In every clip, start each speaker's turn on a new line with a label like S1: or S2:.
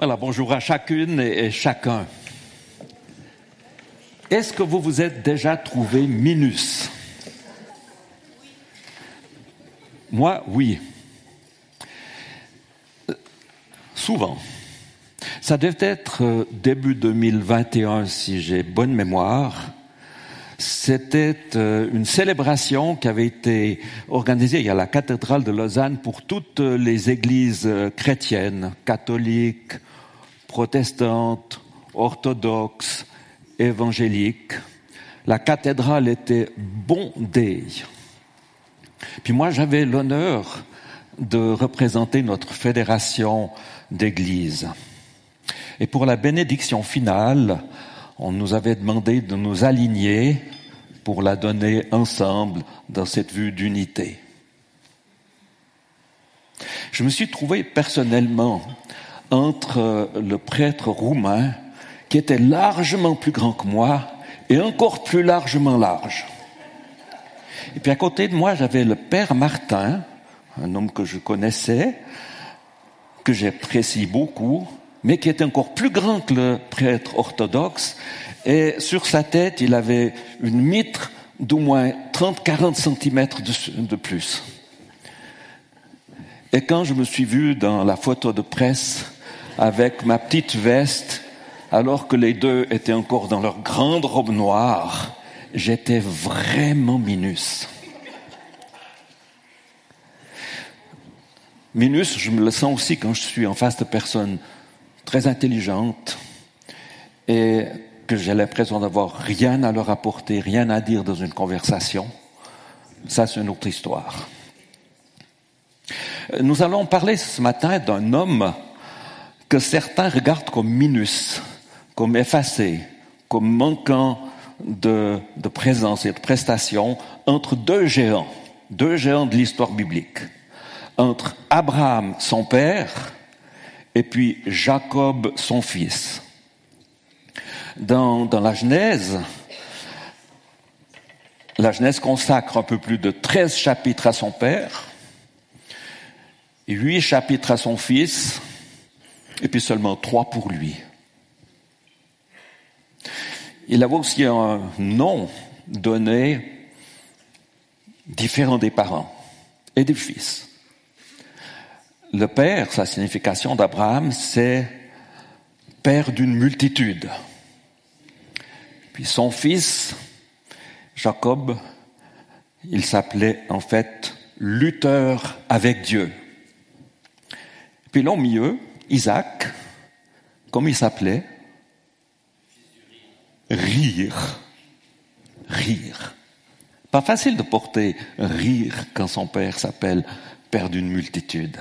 S1: Voilà, bonjour à chacune et chacun. Est-ce que vous vous êtes déjà trouvé minus? Moi, oui. Souvent. Ça devait être euh, début 2021, si j'ai bonne mémoire. C'était euh, une célébration qui avait été organisée à la cathédrale de Lausanne pour toutes les églises euh, chrétiennes, catholiques, protestantes, orthodoxes, évangéliques. La cathédrale était bondée. Puis moi, j'avais l'honneur de représenter notre fédération d'églises. Et pour la bénédiction finale, on nous avait demandé de nous aligner pour la donner ensemble dans cette vue d'unité. Je me suis trouvé personnellement entre le prêtre roumain, qui était largement plus grand que moi, et encore plus largement large. Et puis à côté de moi, j'avais le père Martin, un homme que je connaissais, que j'apprécie beaucoup, mais qui était encore plus grand que le prêtre orthodoxe, et sur sa tête, il avait une mitre d'au moins 30-40 centimètres de plus. Et quand je me suis vu dans la photo de presse avec ma petite veste, alors que les deux étaient encore dans leur grande robe noire, j'étais vraiment minus. Minus, je me le sens aussi quand je suis en face de personnes très intelligentes et que j'ai l'impression d'avoir rien à leur apporter, rien à dire dans une conversation. Ça, c'est une autre histoire. Nous allons parler ce matin d'un homme que certains regardent comme minus, comme effacé, comme manquant de, de présence et de prestation entre deux géants, deux géants de l'histoire biblique, entre Abraham, son père, et puis Jacob, son fils. Dans, la Genèse, la Genèse consacre un peu plus de 13 chapitres à son père, et 8 chapitres à son fils, et puis seulement trois pour lui. Il avait aussi un nom donné différent des parents et des fils. Le père, sa signification d'Abraham, c'est père d'une multitude. Puis son fils, Jacob, il s'appelait en fait lutteur avec Dieu. Puis là au milieu, Isaac, comme il s'appelait, rire. Rire. Pas facile de porter rire quand son père s'appelle père d'une multitude.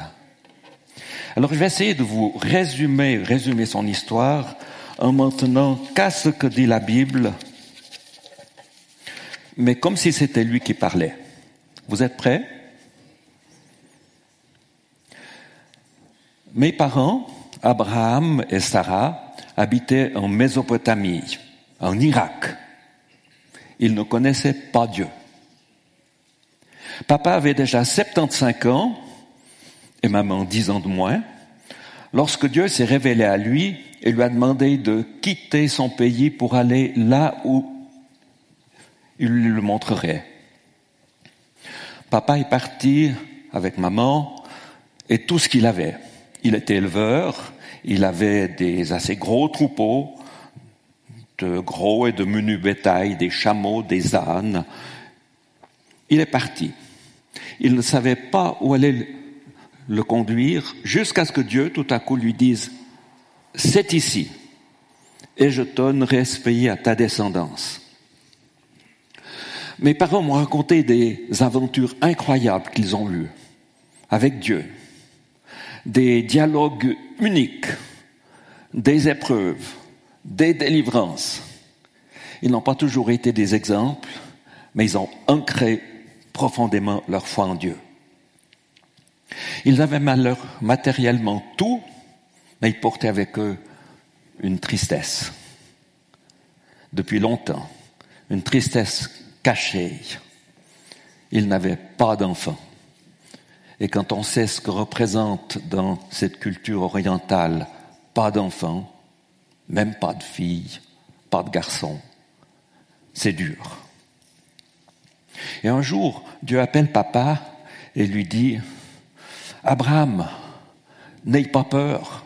S1: Alors je vais essayer de vous résumer, résumer son histoire en maintenant qu'à ce que dit la Bible, mais comme si c'était lui qui parlait. Vous êtes prêts? Mes parents, Abraham et Sarah, habitaient en Mésopotamie, en Irak. Ils ne connaissaient pas Dieu. Papa avait déjà 75 ans et maman 10 ans de moins lorsque Dieu s'est révélé à lui et lui a demandé de quitter son pays pour aller là où il le montrerait. Papa est parti avec maman et tout ce qu'il avait. Il était éleveur, il avait des assez gros troupeaux, de gros et de menus bétail, des chameaux, des ânes. Il est parti. Il ne savait pas où aller le conduire jusqu'à ce que Dieu tout à coup lui dise, c'est ici, et je donnerai ce pays à ta descendance. Mes parents m'ont raconté des aventures incroyables qu'ils ont eues avec Dieu des dialogues uniques, des épreuves, des délivrances. Ils n'ont pas toujours été des exemples, mais ils ont ancré profondément leur foi en Dieu. Ils avaient malheur matériellement tout, mais ils portaient avec eux une tristesse. Depuis longtemps, une tristesse cachée. Ils n'avaient pas d'enfants. Et quand on sait ce que représente dans cette culture orientale pas d'enfant, même pas de fille, pas de garçon. C'est dur. Et un jour, Dieu appelle papa et lui dit, Abraham, n'aie pas peur,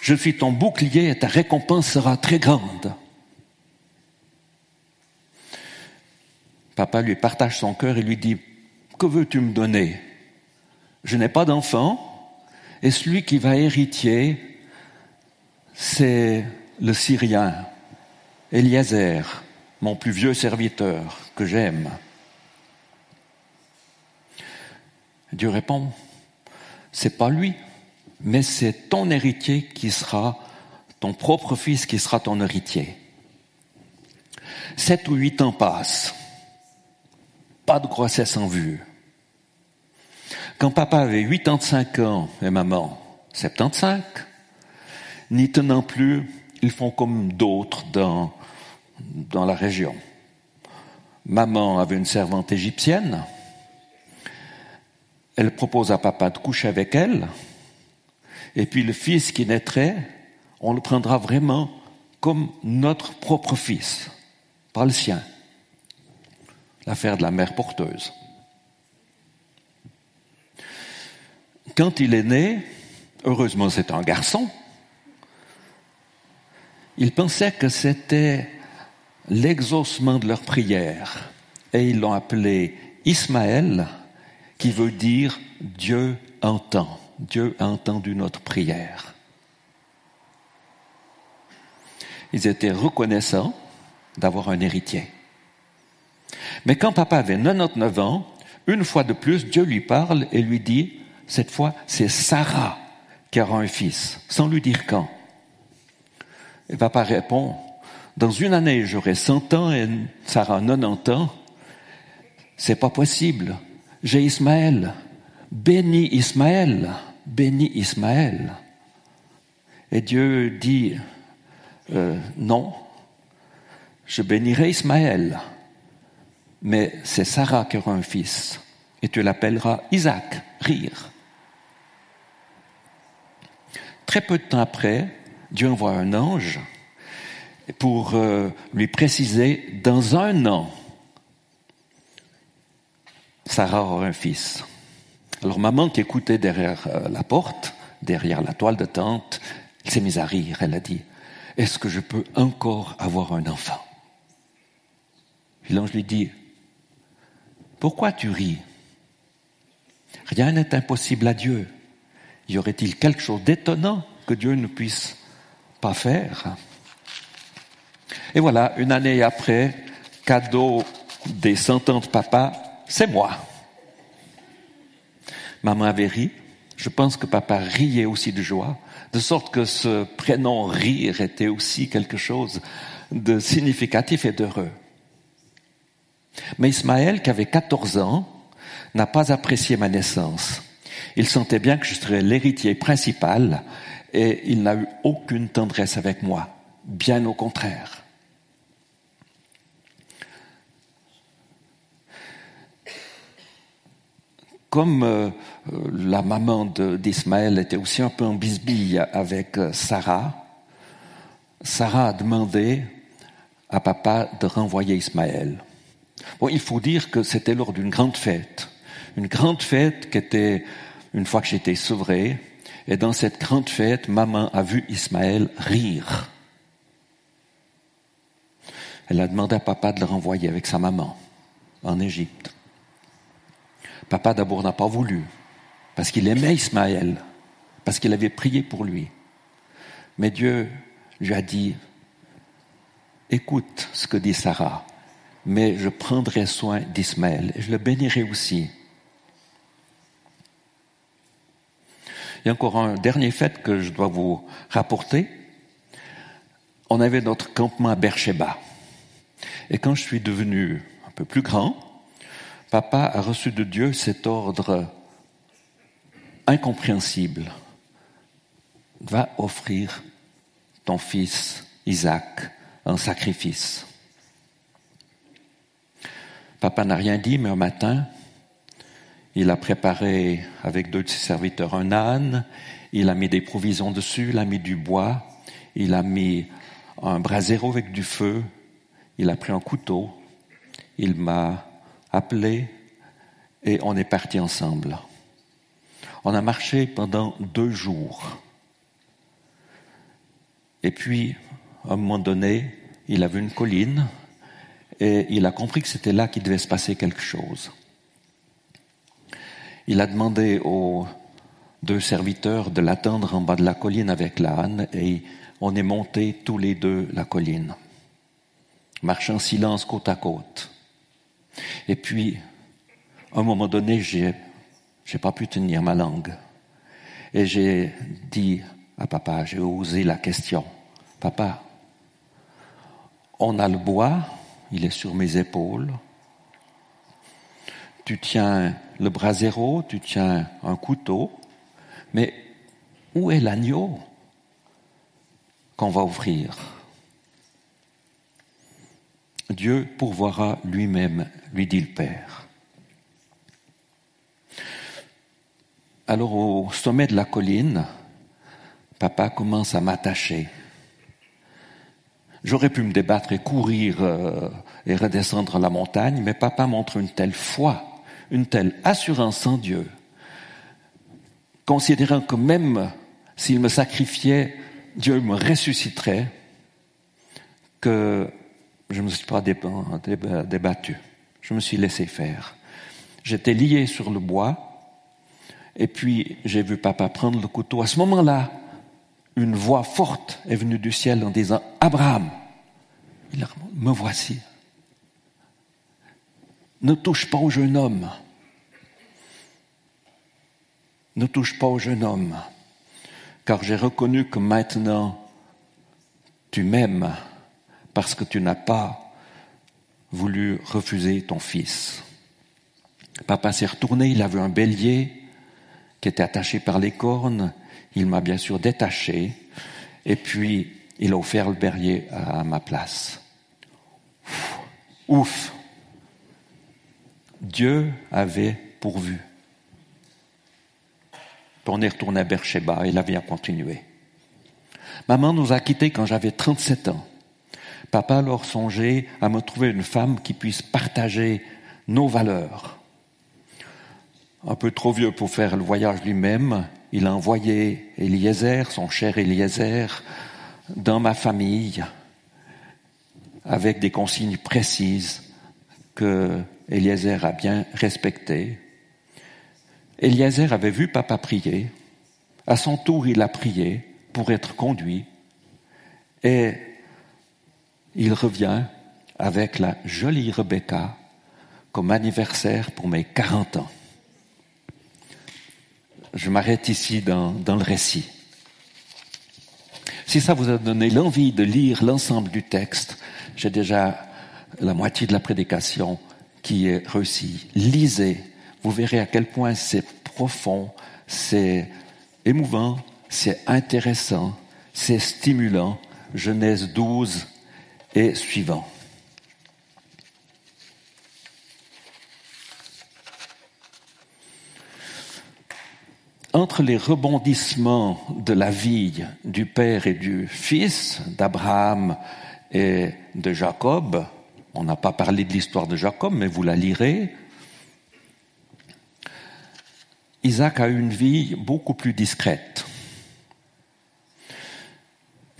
S1: je suis ton bouclier et ta récompense sera très grande. Papa lui partage son cœur et lui dit, que veux-tu me donner? Je n'ai pas d'enfant et celui qui va hériter, c'est le Syrien, Eliezer, mon plus vieux serviteur que j'aime. Dieu répond, c'est pas lui, mais c'est ton héritier qui sera ton propre fils qui sera ton héritier. Sept ou huit ans passent. Pas de grossesse en vue. Quand papa avait 85 ans et maman 75, n'y tenant plus, ils font comme d'autres dans, dans la région. Maman avait une servante égyptienne. Elle propose à papa de coucher avec elle. Et puis le fils qui naîtrait, on le prendra vraiment comme notre propre fils, pas le sien. L'affaire de la mère porteuse. Quand il est né, heureusement c'est un garçon, ils pensaient que c'était l'exaucement de leur prière et ils l'ont appelé Ismaël, qui veut dire Dieu entend. Dieu a entendu notre prière. Ils étaient reconnaissants d'avoir un héritier. Mais quand papa avait 99 ans, une fois de plus, Dieu lui parle et lui dit, cette fois, c'est Sarah qui aura un fils, sans lui dire quand. Et papa répond, dans une année, j'aurai 100 ans et Sarah 90 ans. C'est pas possible. J'ai Ismaël. Bénis Ismaël. Bénis Ismaël. Et Dieu dit, euh, non, je bénirai Ismaël, mais c'est Sarah qui aura un fils, et tu l'appelleras Isaac, rire. Très peu de temps après, Dieu envoie un ange pour euh, lui préciser, dans un an, Sarah aura un fils. Alors maman qui écoutait derrière euh, la porte, derrière la toile de tente, elle s'est mise à rire. Elle a dit, est-ce que je peux encore avoir un enfant? Puis l'ange lui dit, pourquoi tu ris? Rien n'est impossible à Dieu. Y aurait-il quelque chose d'étonnant que Dieu ne puisse pas faire? Et voilà, une année après, cadeau des cent ans de papa, c'est moi. Maman avait ri. Je pense que papa riait aussi de joie, de sorte que ce prénom rire était aussi quelque chose de significatif et d'heureux. Mais Ismaël, qui avait 14 ans, n'a pas apprécié ma naissance. Il sentait bien que je serais l'héritier principal et il n'a eu aucune tendresse avec moi, bien au contraire. Comme euh, la maman d'Ismaël était aussi un peu en bisbille avec euh, Sarah, Sarah a demandé à papa de renvoyer Ismaël. Bon, il faut dire que c'était lors d'une grande fête, une grande fête qui était une fois que j'étais sevré, et dans cette grande fête, maman a vu Ismaël rire. Elle a demandé à papa de le renvoyer avec sa maman en Égypte. Papa d'abord n'a pas voulu, parce qu'il aimait Ismaël, parce qu'il avait prié pour lui. Mais Dieu lui a dit, écoute ce que dit Sarah, mais je prendrai soin d'Ismaël et je le bénirai aussi. Il y a encore un dernier fait que je dois vous rapporter. On avait notre campement à Beersheba. Et quand je suis devenu un peu plus grand, papa a reçu de Dieu cet ordre incompréhensible. Va offrir ton fils Isaac en sacrifice. Papa n'a rien dit, mais un matin, il a préparé avec deux de ses serviteurs un âne, Il a mis des provisions dessus, il a mis du bois, il a mis un brasero avec du feu, il a pris un couteau, il m'a appelé et on est parti ensemble. On a marché pendant deux jours. Et puis, à un moment donné, il a vu une colline et il a compris que c'était là qu'il devait se passer quelque chose. Il a demandé aux deux serviteurs de l'attendre en bas de la colline avec l'âne et on est monté tous les deux la colline, marchant en silence côte à côte. Et puis, à un moment donné, j'ai, pas pu tenir ma langue. Et j'ai dit à papa, j'ai osé la question. Papa, on a le bois, il est sur mes épaules. Tu tiens le brasero, tu tiens un couteau, mais où est l'agneau qu'on va ouvrir Dieu pourvoira lui-même, lui dit le Père. Alors au sommet de la colline, papa commence à m'attacher. J'aurais pu me débattre et courir euh, et redescendre la montagne, mais papa montre une telle foi, une telle assurance en Dieu, considérant que même s'il me sacrifiait, Dieu me ressusciterait, que je ne me suis pas débattu. Je me suis laissé faire. J'étais lié sur le bois, et puis j'ai vu papa prendre le couteau. À ce moment-là, une voix forte est venue du ciel en disant Abraham, me voici. Ne touche pas au jeune homme. Ne touche pas au jeune homme, car j'ai reconnu que maintenant tu m'aimes parce que tu n'as pas voulu refuser ton fils. Papa s'est retourné, il a vu un bélier qui était attaché par les cornes, il m'a bien sûr détaché, et puis il a offert le berrier à ma place. Ouf Dieu avait pourvu. on est retourné à Beersheba et la vie a continué. Maman nous a quittés quand j'avais 37 ans. Papa alors songeait à me trouver une femme qui puisse partager nos valeurs. Un peu trop vieux pour faire le voyage lui-même, il a envoyé Eliezer, son cher Eliezer, dans ma famille, avec des consignes précises que Eliezer a bien respectées. Eliezer avait vu papa prier. À son tour, il a prié pour être conduit. Et il revient avec la jolie Rebecca comme anniversaire pour mes 40 ans. Je m'arrête ici dans, dans, le récit. Si ça vous a donné l'envie de lire l'ensemble du texte, j'ai déjà la moitié de la prédication qui est réussie. Lisez, vous verrez à quel point c'est profond, c'est émouvant, c'est intéressant, c'est stimulant. Genèse 12, et suivant. Entre les rebondissements de la vie du Père et du Fils, d'Abraham et de Jacob, on n'a pas parlé de l'histoire de Jacob, mais vous la lirez, Isaac a une vie beaucoup plus discrète.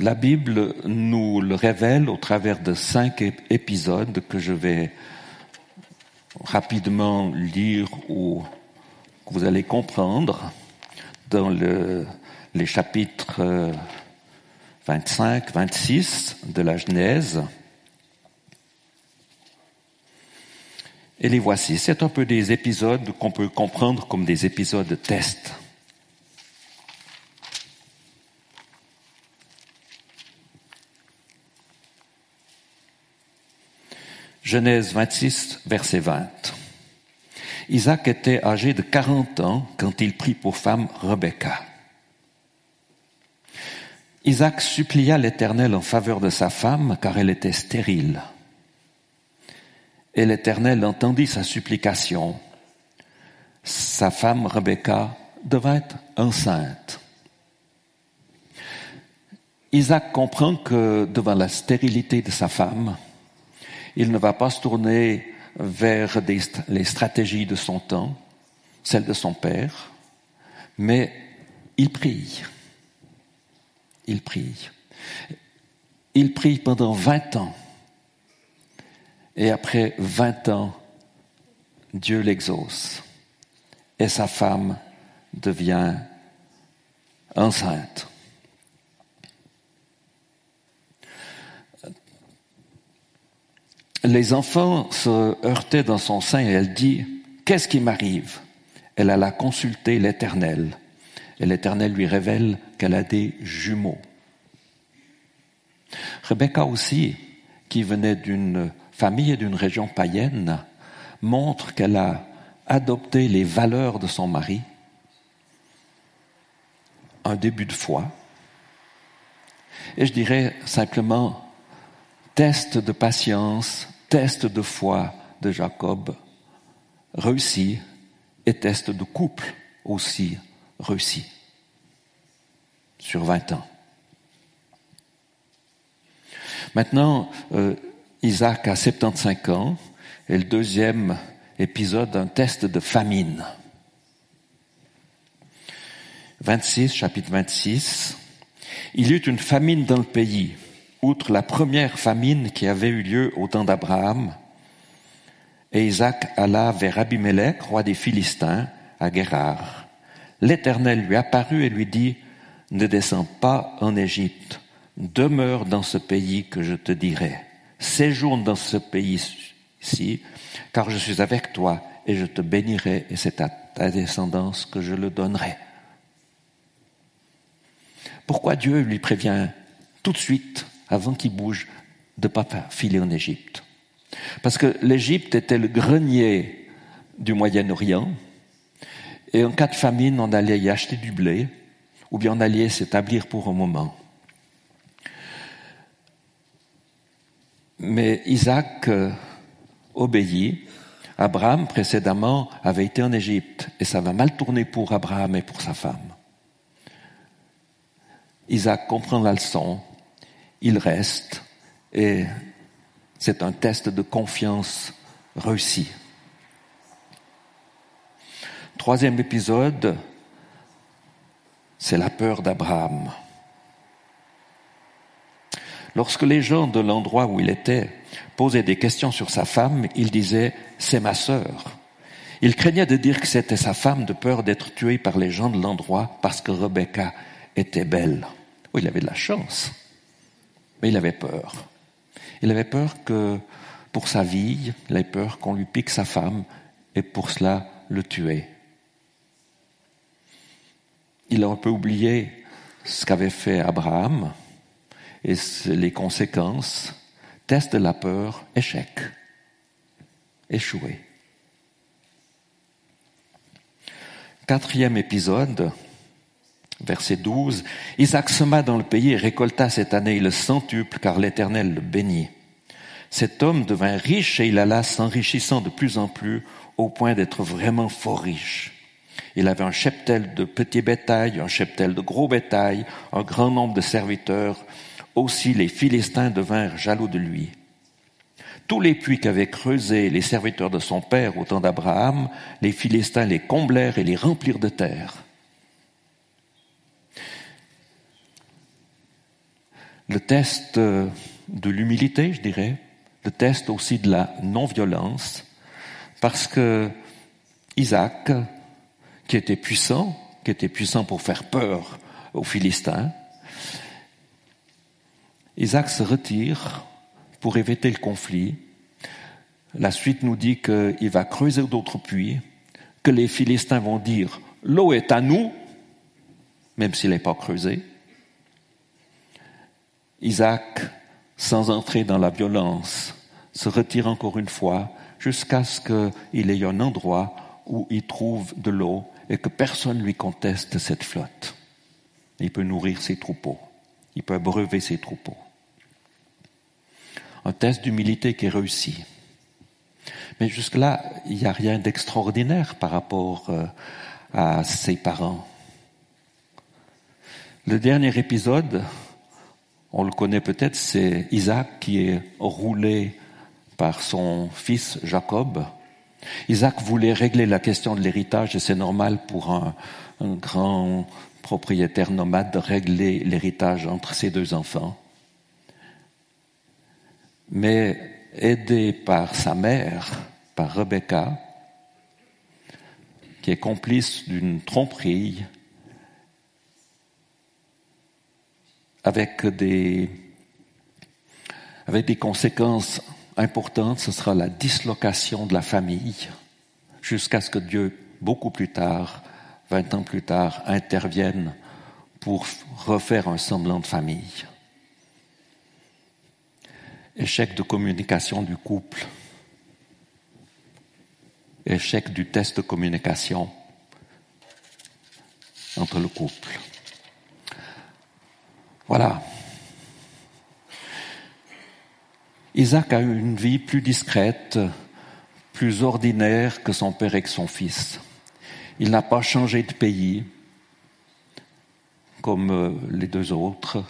S1: La Bible nous le révèle au travers de cinq épisodes que je vais rapidement lire ou que vous allez comprendre dans le, les chapitres 25, 26 de la Genèse. Et les voici. C'est un peu des épisodes qu'on peut comprendre comme des épisodes de test. Genèse 26, verset 20. Isaac était âgé de 40 ans quand il prit pour femme Rebecca. Isaac supplia l'Éternel en faveur de sa femme car elle était stérile. Et l'Éternel entendit sa supplication. Sa femme Rebecca devint enceinte. Isaac comprend que devant la stérilité de sa femme, il ne va pas se tourner vers les stratégies de son temps, celles de son père, mais il prie. Il prie. Il prie pendant 20 ans. Et après 20 ans, Dieu l'exauce. Et sa femme devient enceinte. Les enfants se heurtaient dans son sein et elle dit, Qu'est-ce qui m'arrive? Elle alla consulter l'Éternel. Et l'Éternel lui révèle qu'elle a des jumeaux. Rebecca aussi, qui venait d'une famille et d'une région païenne, montre qu'elle a adopté les valeurs de son mari, un début de foi, et je dirais simplement test de patience, test de foi de Jacob réussi et test de couple aussi réussi sur 20 ans. Maintenant, euh, Isaac a 75 ans et le deuxième épisode d'un test de famine. 26, chapitre 26. Il y eut une famine dans le pays, outre la première famine qui avait eu lieu au temps d'Abraham. Et Isaac alla vers Abimelech, roi des Philistins, à Guérard. L'Éternel lui apparut et lui dit, ne descends pas en Égypte, demeure dans ce pays que je te dirai, séjourne dans ce pays-ci, car je suis avec toi et je te bénirai et c'est à ta descendance que je le donnerai. Pourquoi Dieu lui prévient tout de suite, avant qu'il bouge, de ne pas filer en Égypte Parce que l'Égypte était le grenier du Moyen-Orient, et en cas de famine, on allait y acheter du blé, ou bien on allait s'établir pour un moment. Mais Isaac euh, obéit. Abraham, précédemment, avait été en Égypte, et ça va mal tourner pour Abraham et pour sa femme. Isaac comprend la leçon, il reste, et c'est un test de confiance réussi. Troisième épisode, c'est la peur d'Abraham. Lorsque les gens de l'endroit où il était posaient des questions sur sa femme, il disait ⁇ C'est ma sœur ⁇ Il craignait de dire que c'était sa femme de peur d'être tué par les gens de l'endroit parce que Rebecca était belle. Oui, il avait de la chance, mais il avait peur. Il avait peur que pour sa vie, il avait peur qu'on lui pique sa femme et pour cela le tuer. Il a un peu oublié ce qu'avait fait Abraham, et les conséquences, test de la peur, échec, échoué. Quatrième épisode, verset 12, Isaac sema dans le pays et récolta cette année le centuple car l'Éternel le bénit. Cet homme devint riche et il alla s'enrichissant de plus en plus au point d'être vraiment fort riche. Il avait un cheptel de petits bétail, un cheptel de gros bétail, un grand nombre de serviteurs, aussi les Philistins devinrent jaloux de lui. Tous les puits qu'avaient creusés les serviteurs de son père au temps d'Abraham, les Philistins les comblèrent et les remplirent de terre. Le test de l'humilité, je dirais, le test aussi de la non-violence, parce que Isaac, qui était puissant, qui était puissant pour faire peur aux Philistins, Isaac se retire pour éviter le conflit. La suite nous dit qu'il va creuser d'autres puits, que les Philistins vont dire l'eau est à nous, même s'il n'est pas creusé. Isaac, sans entrer dans la violence, se retire encore une fois jusqu'à ce qu'il ait un endroit où il trouve de l'eau et que personne lui conteste cette flotte. Il peut nourrir ses troupeaux. Il peut abreuver ses troupeaux un test d'humilité qui est réussi. Mais jusque-là, il n'y a rien d'extraordinaire par rapport euh, à ses parents. Le dernier épisode, on le connaît peut-être, c'est Isaac qui est roulé par son fils Jacob. Isaac voulait régler la question de l'héritage et c'est normal pour un, grand propriétaire nomade de régler l'héritage entre ses deux enfants. Mais aidé par sa mère, par Rebecca, qui est complice d'une tromperie avec des, avec des conséquences importantes, ce sera la dislocation de la famille, jusqu'à ce que Dieu, beaucoup plus tard, vingt ans plus tard, intervienne pour refaire un semblant de famille. Échec de communication du couple échec du test de communication entre le couple. Voilà. Isaac a eu une vie plus discrète, plus ordinaire que son père et que son fils. Il n'a pas changé de pays comme euh, les deux autres.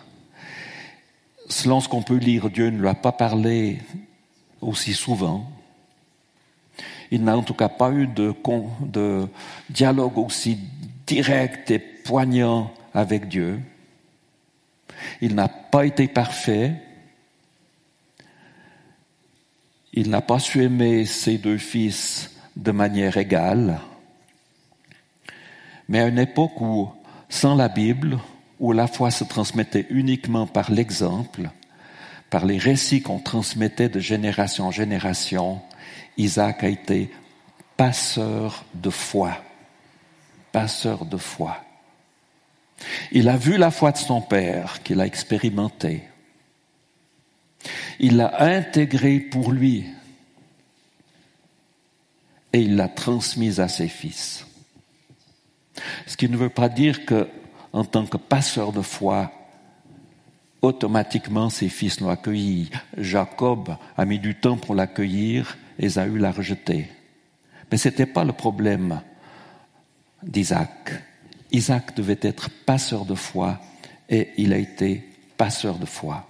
S1: Selon ce qu'on peut lire, Dieu ne lui a pas parlé aussi souvent. Il n'a en tout cas pas eu de, de dialogue aussi direct et poignant avec Dieu. Il n'a pas été parfait. Il n'a pas su aimer ses deux fils de manière égale. Mais à une époque où, sans la Bible, où la foi se transmettait uniquement par l'exemple, par les récits qu'on transmettait de génération en génération, Isaac a été passeur de foi. Passeur de foi. Il a vu la foi de son père qu'il a expérimentée. Il l'a intégrée pour lui et il l'a transmise à ses fils. Ce qui ne veut pas dire que, en tant que passeur de foi, automatiquement ses fils l'ont accueilli. Jacob a mis du temps pour l'accueillir Ésaü l'a rejeté. Mais ce n'était pas le problème d'Isaac. Isaac devait être passeur de foi et il a été passeur de foi.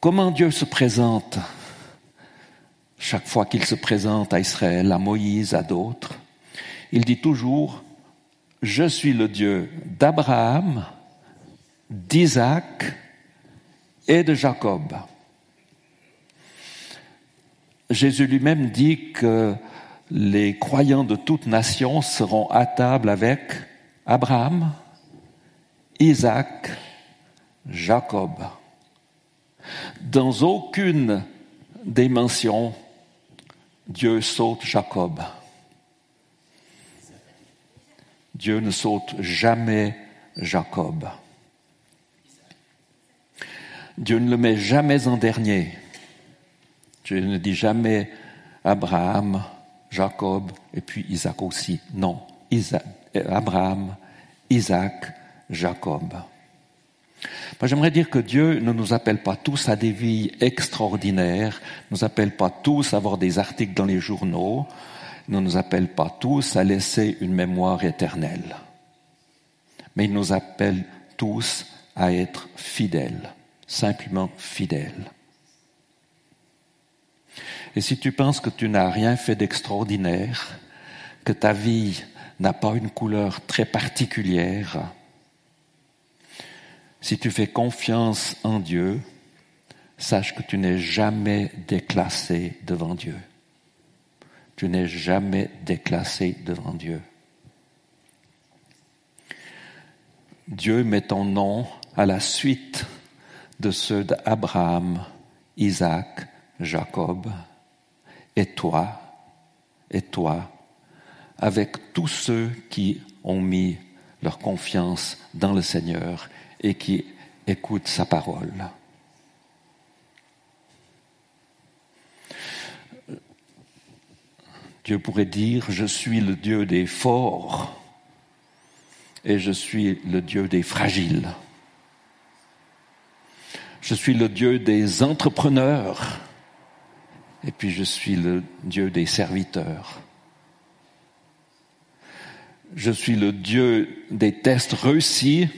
S1: Comment Dieu se présente chaque fois qu'il se présente à Israël, à Moïse, à d'autres? Il dit toujours, je suis le Dieu d'Abraham, d'Isaac et de Jacob. Jésus lui-même dit que les croyants de toute nation seront à table avec Abraham, Isaac, Jacob. Dans aucune des mentions, Dieu saute Jacob. Dieu ne saute jamais Jacob. Dieu ne le met jamais en dernier. Je ne dis jamais Abraham, Jacob et puis Isaac aussi. Non, Abraham, Isaac, Jacob. J'aimerais dire que Dieu ne nous appelle pas tous à des vies extraordinaires, ne nous appelle pas tous à avoir des articles dans les journaux, ne nous appelle pas tous à laisser une mémoire éternelle. Mais il nous appelle tous à être fidèles, simplement fidèles. Et si tu penses que tu n'as rien fait d'extraordinaire, que ta vie n'a pas une couleur très particulière, si tu fais confiance en Dieu, sache que tu n'es jamais déclassé devant Dieu. Tu n'es jamais déclassé devant Dieu. Dieu met ton nom à la suite de ceux d'Abraham, Isaac, Jacob, et toi, et toi, avec tous ceux qui ont mis leur confiance dans le Seigneur et qui écoutent sa parole. Dieu pourrait dire, je suis le Dieu des forts et je suis le Dieu des fragiles. Je suis le Dieu des entrepreneurs et puis je suis le Dieu des serviteurs. Je suis le Dieu des tests réussis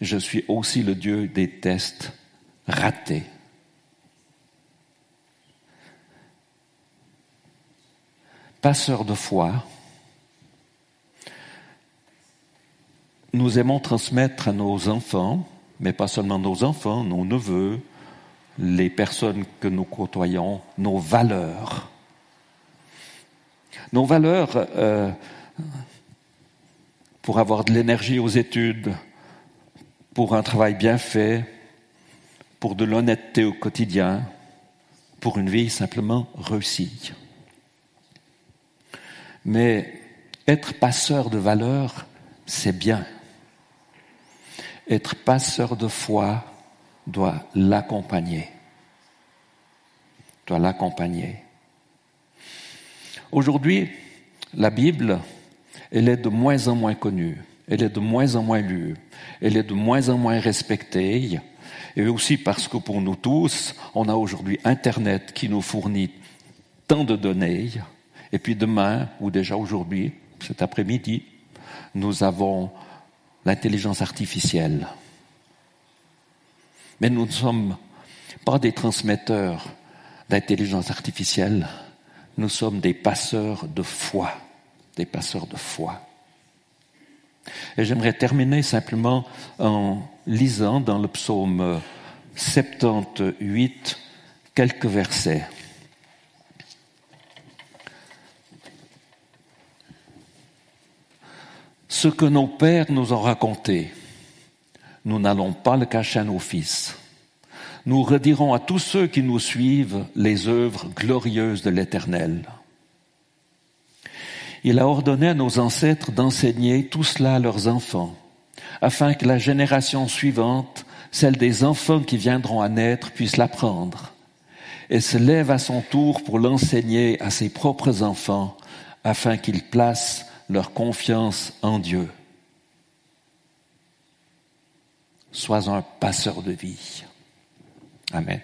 S1: je suis aussi le Dieu des tests ratés. Passeur de foi, nous aimons transmettre à nos enfants, mais pas seulement nos enfants, nos neveux, les personnes que nous côtoyons, nos valeurs. Nos valeurs euh, pour avoir de l'énergie aux études, pour un travail bien fait, pour de l'honnêteté au quotidien, pour une vie simplement réussie. Mais être passeur de valeurs, c'est bien. Être passeur de foi doit l'accompagner. Doit l'accompagner. Aujourd'hui, la Bible, elle est de moins en moins connue, elle est de moins en moins lue, elle est de moins en moins respectée, et aussi parce que pour nous tous, on a aujourd'hui Internet qui nous fournit tant de données, et puis demain, ou déjà aujourd'hui, cet après-midi, nous avons l'intelligence artificielle. Mais nous ne sommes pas des transmetteurs d'intelligence artificielle, nous sommes des passeurs de foi, des passeurs de foi. Et j'aimerais terminer simplement en lisant dans le psaume 78 quelques versets. Ce que nos pères nous ont raconté, nous n'allons pas le cacher à nos fils. Nous redirons à tous ceux qui nous suivent les œuvres glorieuses de l'Éternel. Il a ordonné à nos ancêtres d'enseigner tout cela à leurs enfants, afin que la génération suivante, celle des enfants qui viendront à naître, puisse l'apprendre, et se lève à son tour pour l'enseigner à ses propres enfants, afin qu'ils placent leur confiance en Dieu. Sois un passeur de vie. Amen.